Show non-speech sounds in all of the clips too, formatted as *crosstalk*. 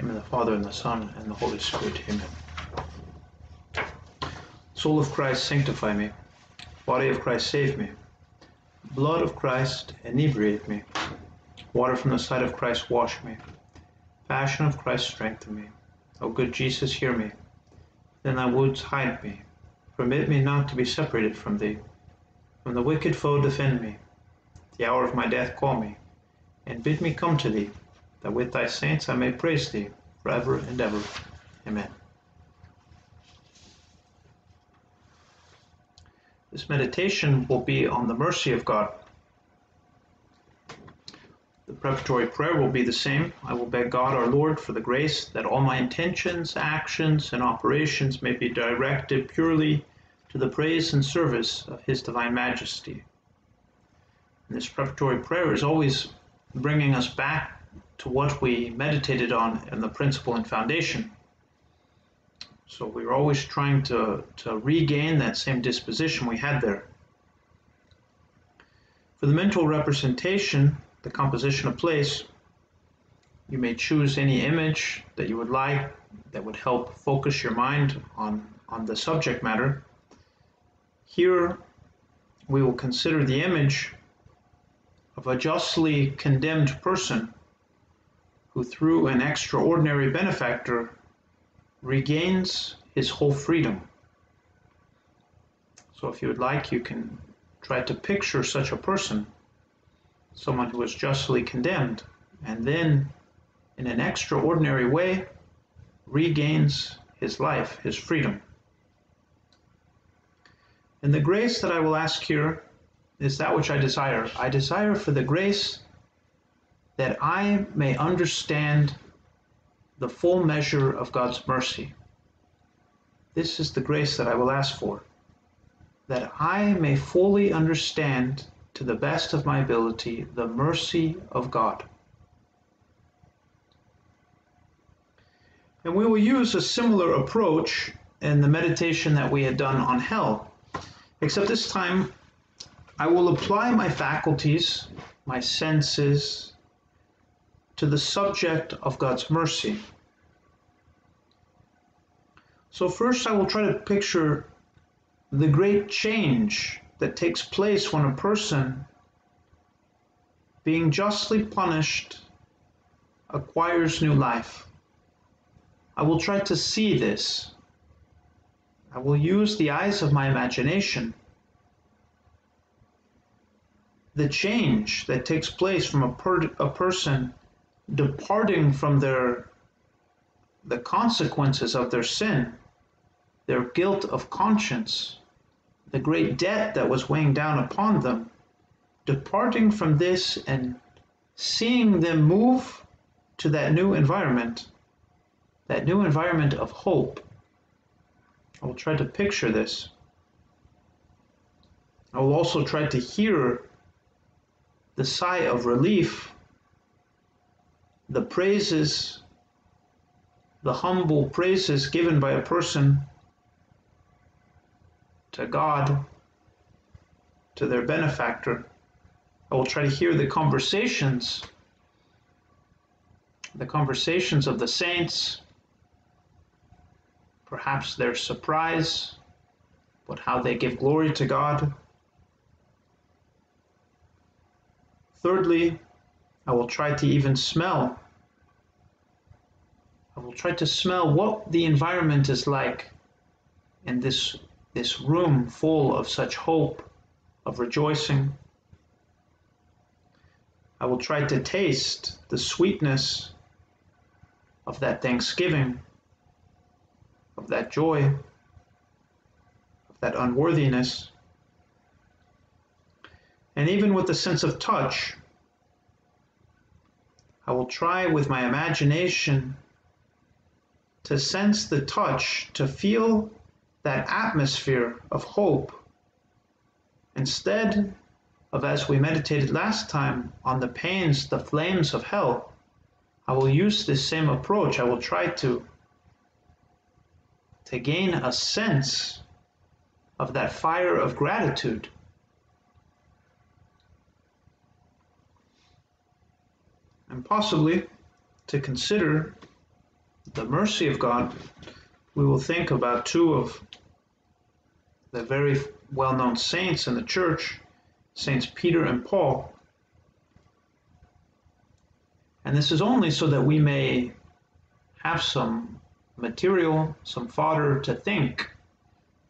In the Father, and the Son, and the Holy Spirit. Amen. Soul of Christ, sanctify me. Body of Christ, save me. Blood of Christ, inebriate me. Water from the side of Christ, wash me. Passion of Christ, strengthen me. O good Jesus, hear me. Then thy wounds hide me. Permit me not to be separated from thee. From the wicked foe defend me. The hour of my death call me, and bid me come to thee that with thy saints I may praise thee forever and ever. Amen. This meditation will be on the mercy of God. The preparatory prayer will be the same. I will beg God our Lord for the grace that all my intentions, actions, and operations may be directed purely to the praise and service of His Divine Majesty. And this preparatory prayer is always bringing us back to what we meditated on in the principle and foundation. So we were always trying to, to regain that same disposition we had there. For the mental representation, the composition of place, you may choose any image that you would like that would help focus your mind on, on the subject matter. Here, we will consider the image of a justly condemned person who through an extraordinary benefactor regains his whole freedom. So if you would like, you can try to picture such a person, someone who was justly condemned, and then in an extraordinary way regains his life, his freedom. And the grace that I will ask here is that which I desire. I desire for the grace that I may understand the full measure of God's mercy. This is the grace that I will ask for, that I may fully understand to the best of my ability the mercy of God. And we will use a similar approach in the meditation that we had done on hell, except this time I will apply my faculties, my senses, to the subject of God's mercy. So, first, I will try to picture the great change that takes place when a person, being justly punished, acquires new life. I will try to see this. I will use the eyes of my imagination. The change that takes place from a, per- a person departing from their the consequences of their sin, their guilt of conscience, the great debt that was weighing down upon them, departing from this and seeing them move to that new environment, that new environment of hope. I will try to picture this. I will also try to hear the sigh of relief the praises, the humble praises given by a person to God, to their benefactor. I will try to hear the conversations, the conversations of the saints, perhaps their surprise, but how they give glory to God. Thirdly, I will try to even smell. I will try to smell what the environment is like in this, this room full of such hope, of rejoicing. I will try to taste the sweetness of that thanksgiving, of that joy, of that unworthiness. And even with the sense of touch, I will try with my imagination to sense the touch, to feel that atmosphere of hope instead of as we meditated last time on the pains, the flames of hell. I will use this same approach. I will try to to gain a sense of that fire of gratitude and possibly to consider the mercy of God, we will think about two of the very well known saints in the church, Saints Peter and Paul. And this is only so that we may have some material, some fodder to think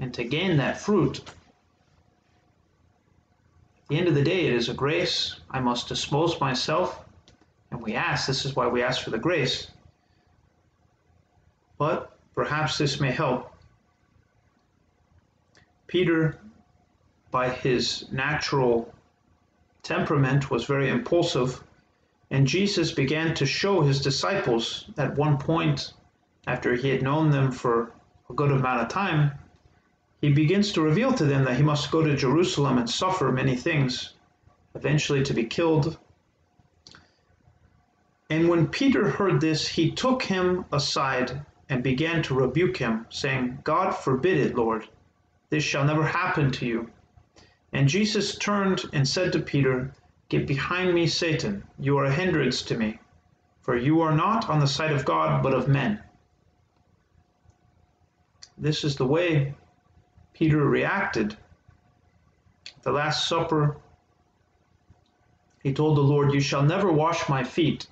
and to gain that fruit. At the end of the day, it is a grace. I must dispose myself. And we ask, this is why we ask for the grace. But perhaps this may help. Peter, by his natural temperament, was very impulsive. And Jesus began to show his disciples at one point, after he had known them for a good amount of time, he begins to reveal to them that he must go to Jerusalem and suffer many things, eventually to be killed. And when Peter heard this, he took him aside and began to rebuke him, saying, God forbid it, Lord, this shall never happen to you. And Jesus turned and said to Peter, Get behind me, Satan, you are a hindrance to me, for you are not on the side of God, but of men. This is the way Peter reacted. At the Last Supper, he told the Lord, You shall never wash my feet.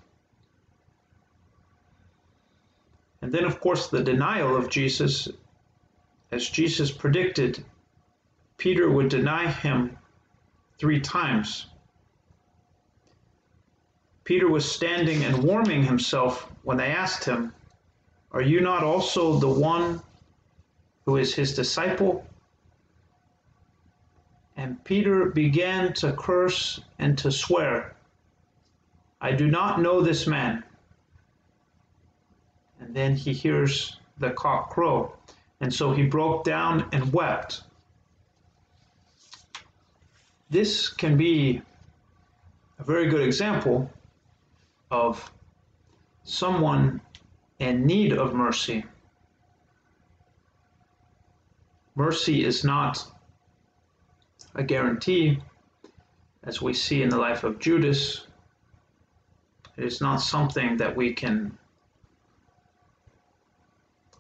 And then, of course, the denial of Jesus, as Jesus predicted, Peter would deny him three times. Peter was standing and warming himself when they asked him, Are you not also the one who is his disciple? And Peter began to curse and to swear, I do not know this man. Then he hears the cock crow. And so he broke down and wept. This can be a very good example of someone in need of mercy. Mercy is not a guarantee, as we see in the life of Judas. It is not something that we can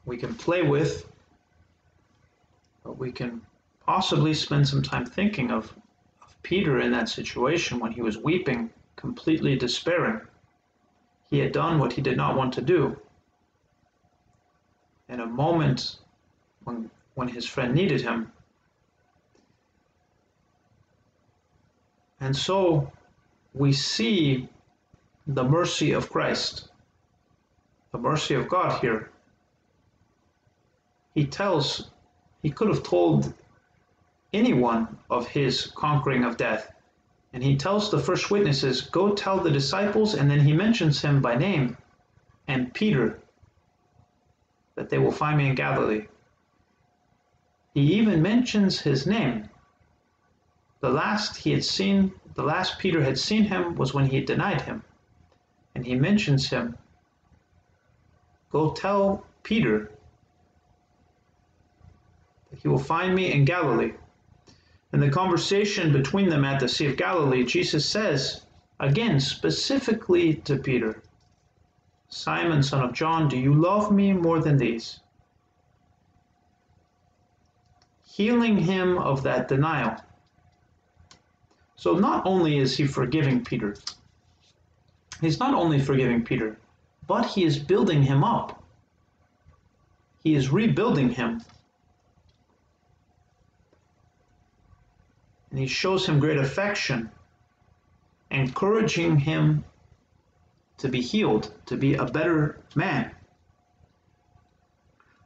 we can play with, but we can possibly spend some time thinking of, of Peter in that situation when he was weeping, completely despairing. He had done what he did not want to do. In a moment when, when his friend needed him, And so we see the mercy of Christ, the mercy of God here. He tells, he could have told anyone of his conquering of death. And he tells the first witnesses, Go tell the disciples, and then he mentions him by name and Peter, that they will find me in Galilee. He even mentions his name. The last he had seen, the last Peter had seen him was when he denied him. And he mentions him. Go tell Peter he will find me in Galilee. In the conversation between them at the Sea of Galilee, Jesus says, again, specifically to Peter, Simon, son of John, do you love me more than these? Healing him of that denial. So not only is he forgiving Peter, he's not only forgiving Peter, but he is building him up. He is rebuilding him. And he shows him great affection, encouraging him to be healed, to be a better man.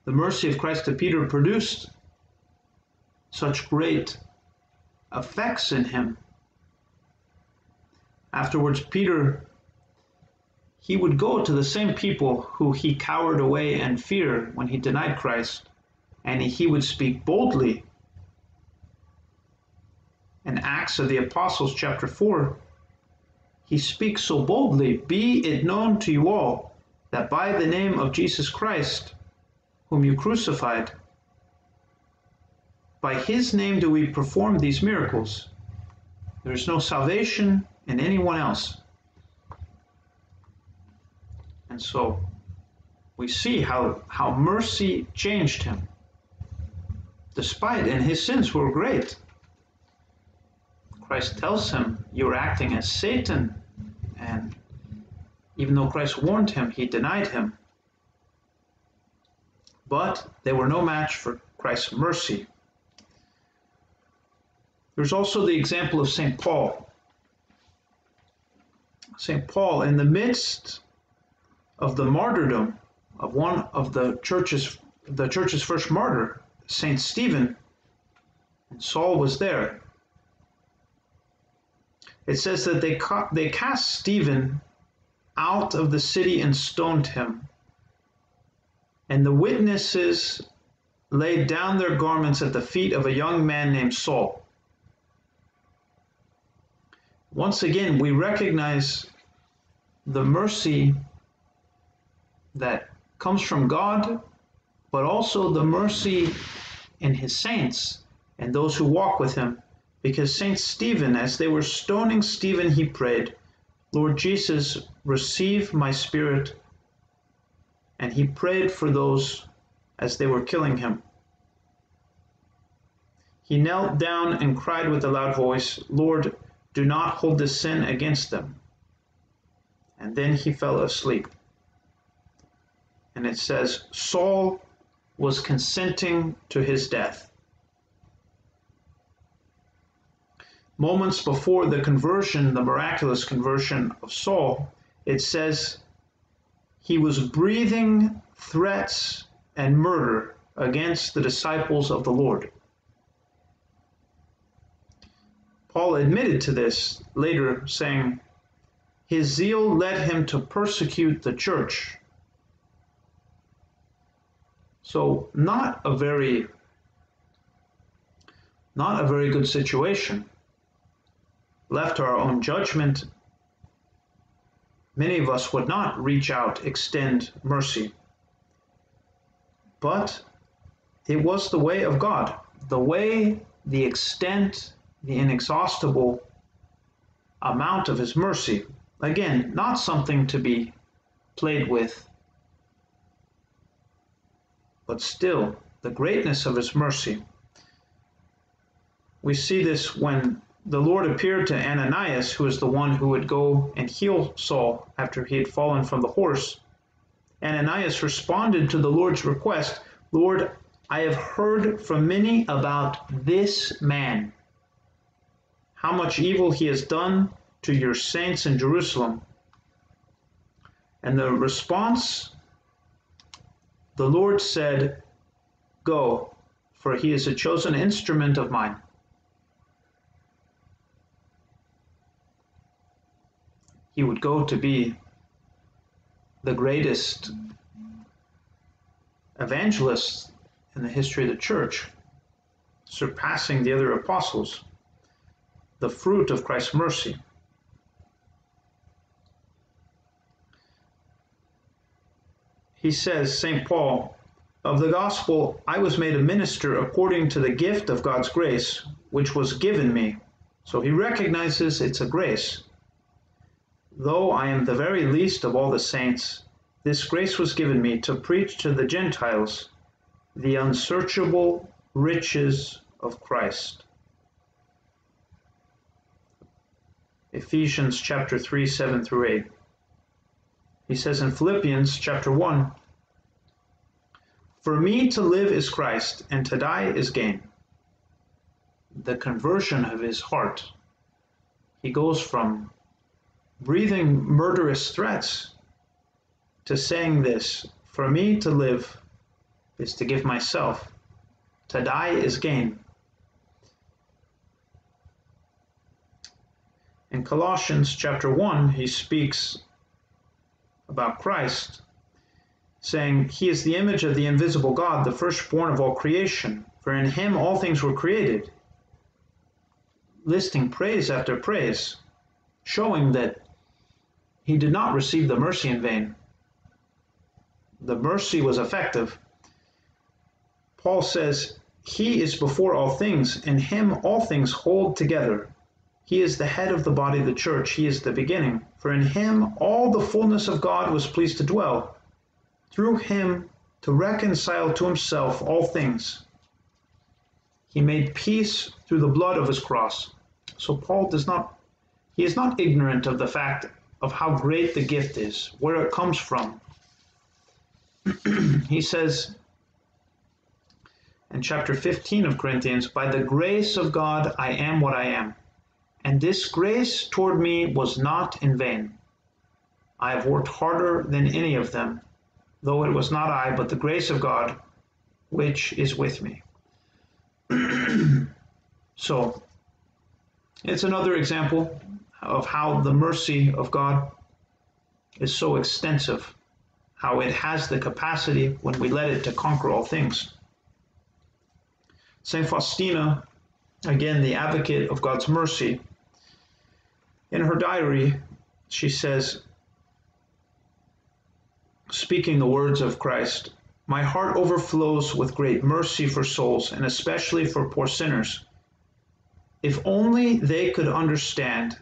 The mercy of Christ to Peter produced such great effects in him Afterwards, Peter, he would go to the same people who he cowered away and feared when he denied Christ, and he would speak boldly. In Acts of the Apostles, chapter 4, he speaks so boldly Be it known to you all that by the name of Jesus Christ, whom you crucified, by his name do we perform these miracles. There is no salvation in anyone else. And so, we see how, how mercy changed him. Despite, and his sins were great. Christ tells him, You're acting as Satan. And even though Christ warned him, he denied him. But they were no match for Christ's mercy. There's also the example of St. Paul. St. Paul, in the midst of the martyrdom of one of the church's the church's first martyr, Saint Stephen, and Saul was there. It says that they ca- they cast Stephen out of the city and stoned him. And the witnesses laid down their garments at the feet of a young man named Saul. Once again, we recognize the mercy that comes from God, but also the mercy in his saints and those who walk with him. Because Saint Stephen, as they were stoning Stephen, he prayed, Lord Jesus, receive my spirit. And he prayed for those as they were killing him. He knelt down and cried with a loud voice, Lord, do not hold this sin against them. And then he fell asleep. And it says, Saul was consenting to his death. Moments before the conversion, the miraculous conversion of Saul, it says he was breathing threats and murder against the disciples of the Lord. Paul admitted to this later, saying, His zeal led him to persecute the church. So, not a very not a very good situation. Left to our own judgment, many of us would not reach out, extend mercy. But it was the way of God, the way, the extent, the inexhaustible amount of his mercy. Again, not something to be played with, but still the greatness of his mercy. We see this when the Lord appeared to Ananias, who is the one who would go and heal Saul after he had fallen from the horse. Ananias responded to the Lord's request Lord, I have heard from many about this man how much evil he has done to your saints in Jerusalem. And the response, the Lord said, Go, for he is a chosen instrument of mine. He would go to be the greatest evangelist in the history of the church, surpassing the other apostles the fruit of Christ's mercy. He says, St. Paul, of the gospel, I was made a minister according to the gift of God's grace, which was given me. So he recognizes it's a grace. Though I am the very least of all the saints, this grace was given me to preach to the Gentiles the unsearchable riches of Christ. Ephesians chapter 3, 7 through 8. He says in Philippians chapter 1 For me to live is Christ, and to die is gain. The conversion of his heart. He goes from breathing murderous threats to saying this For me to live is to give myself, to die is gain. In Colossians chapter 1, he speaks about Christ, saying, He is the image of the invisible God, the firstborn of all creation, for in him all things were created. Listing praise after praise, showing that he did not receive the mercy in vain. The mercy was effective. Paul says, He is before all things, in him all things hold together. He is the head of the body of the church. He is the beginning. For in him all the fullness of God was pleased to dwell, through him to reconcile to himself all things. He made peace through the blood of his cross. So Paul does not, he is not ignorant of the fact of how great the gift is, where it comes from. *clears throat* he says in chapter 15 of Corinthians, By the grace of God I am what I am, and this grace toward me was not in vain. I have worked harder than any of them, though it was not I, but the grace of God which is with me. *clears throat* so, it's another example of how the mercy of God is so extensive, how it has the capacity when we let it to conquer all things. St. Faustina, again, the advocate of God's mercy, in her diary, she says, speaking the words of Christ, My heart overflows with great mercy for souls, and especially for poor sinners. If only they could understand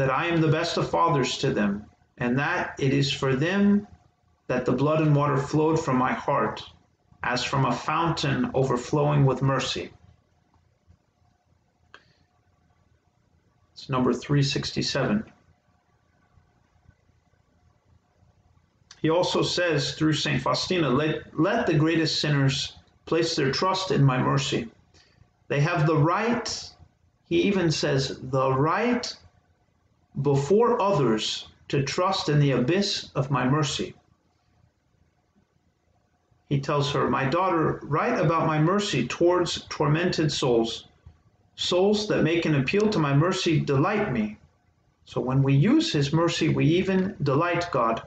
that I am the best of fathers to them, and that it is for them that the blood and water flowed from my heart, as from a fountain overflowing with mercy. It's number 367. He also says through St. Faustina, let, let the greatest sinners place their trust in my mercy. They have the right, he even says, the right before others to trust in the abyss of my mercy. He tells her, My daughter, write about my mercy towards tormented souls. Souls that make an appeal to my mercy delight me. So when we use his mercy, we even delight God.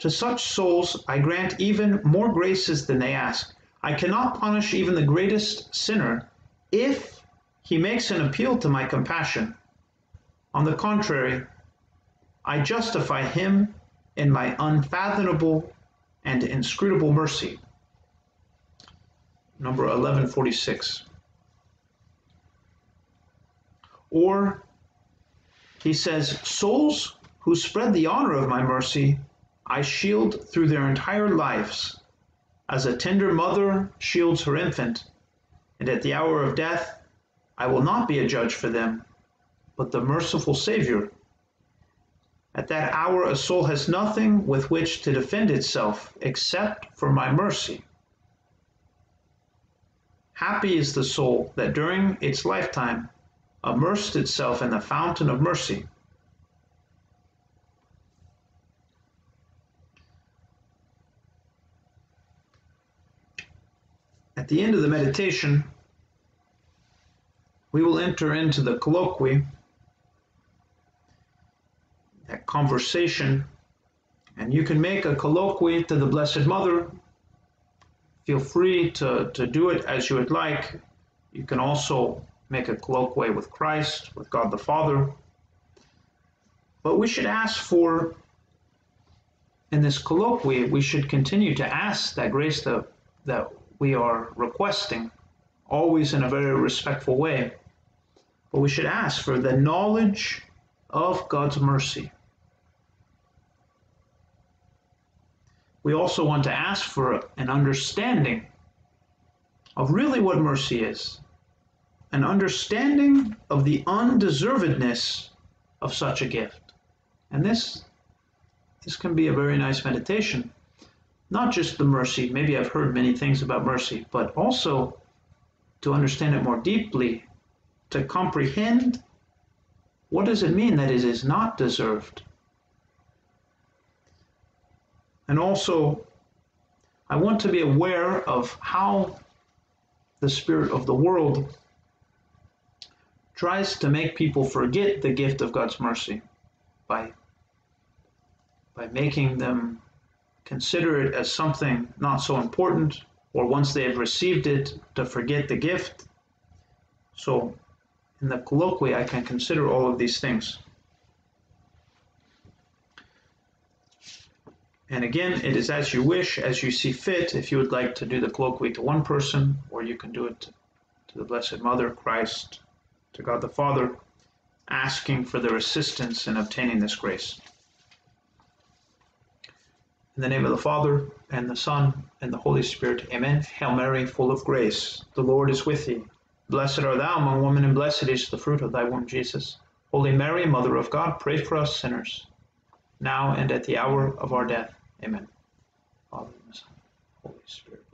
To such souls I grant even more graces than they ask. I cannot punish even the greatest sinner if he makes an appeal to my compassion. On the contrary, I justify him in my unfathomable and inscrutable mercy. Number 1146. Or he says, Souls who spread the honor of my mercy I shield through their entire lives, as a tender mother shields her infant, and at the hour of death I will not be a judge for them, but the merciful Savior. At that hour a soul has nothing with which to defend itself except for my mercy. Happy is the soul that during its lifetime immersed itself in the fountain of mercy At the end of the meditation, we will enter into the colloquy, that conversation, and you can make a colloquy to the Blessed Mother. Feel free to, to do it as you would like. You can also make a colloquy with Christ, with God the Father. But we should ask for, in this colloquy, we should continue to ask that grace that, that we are requesting, always in a very respectful way. But we should ask for the knowledge of God's mercy. We also want to ask for an understanding of really what mercy is, an understanding of the undeservedness of such a gift. And this, this can be a very nice meditation not just the mercy, maybe I've heard many things about mercy, but also to understand it more deeply, to comprehend what does it mean that it is not deserved. And also, I want to be aware of how the spirit of the world tries to make people forget the gift of God's mercy by, by making them consider it as something not so important, or once they have received it, to forget the gift. So, in the colloquy, I can consider all of these things. And again, it is as you wish, as you see fit, if you would like to do the colloquy to one person, or you can do it to the Blessed Mother, Christ, to God the Father, asking for their assistance in obtaining this grace. In the name of the Father, and the Son, and the Holy Spirit. Amen. Hail Mary, full of grace, the Lord is with thee. Blessed art thou among women, and blessed is the fruit of thy womb, Jesus. Holy Mary, Mother of God, pray for us sinners, now and at the hour of our death. Amen. Father, and Son, Holy Spirit.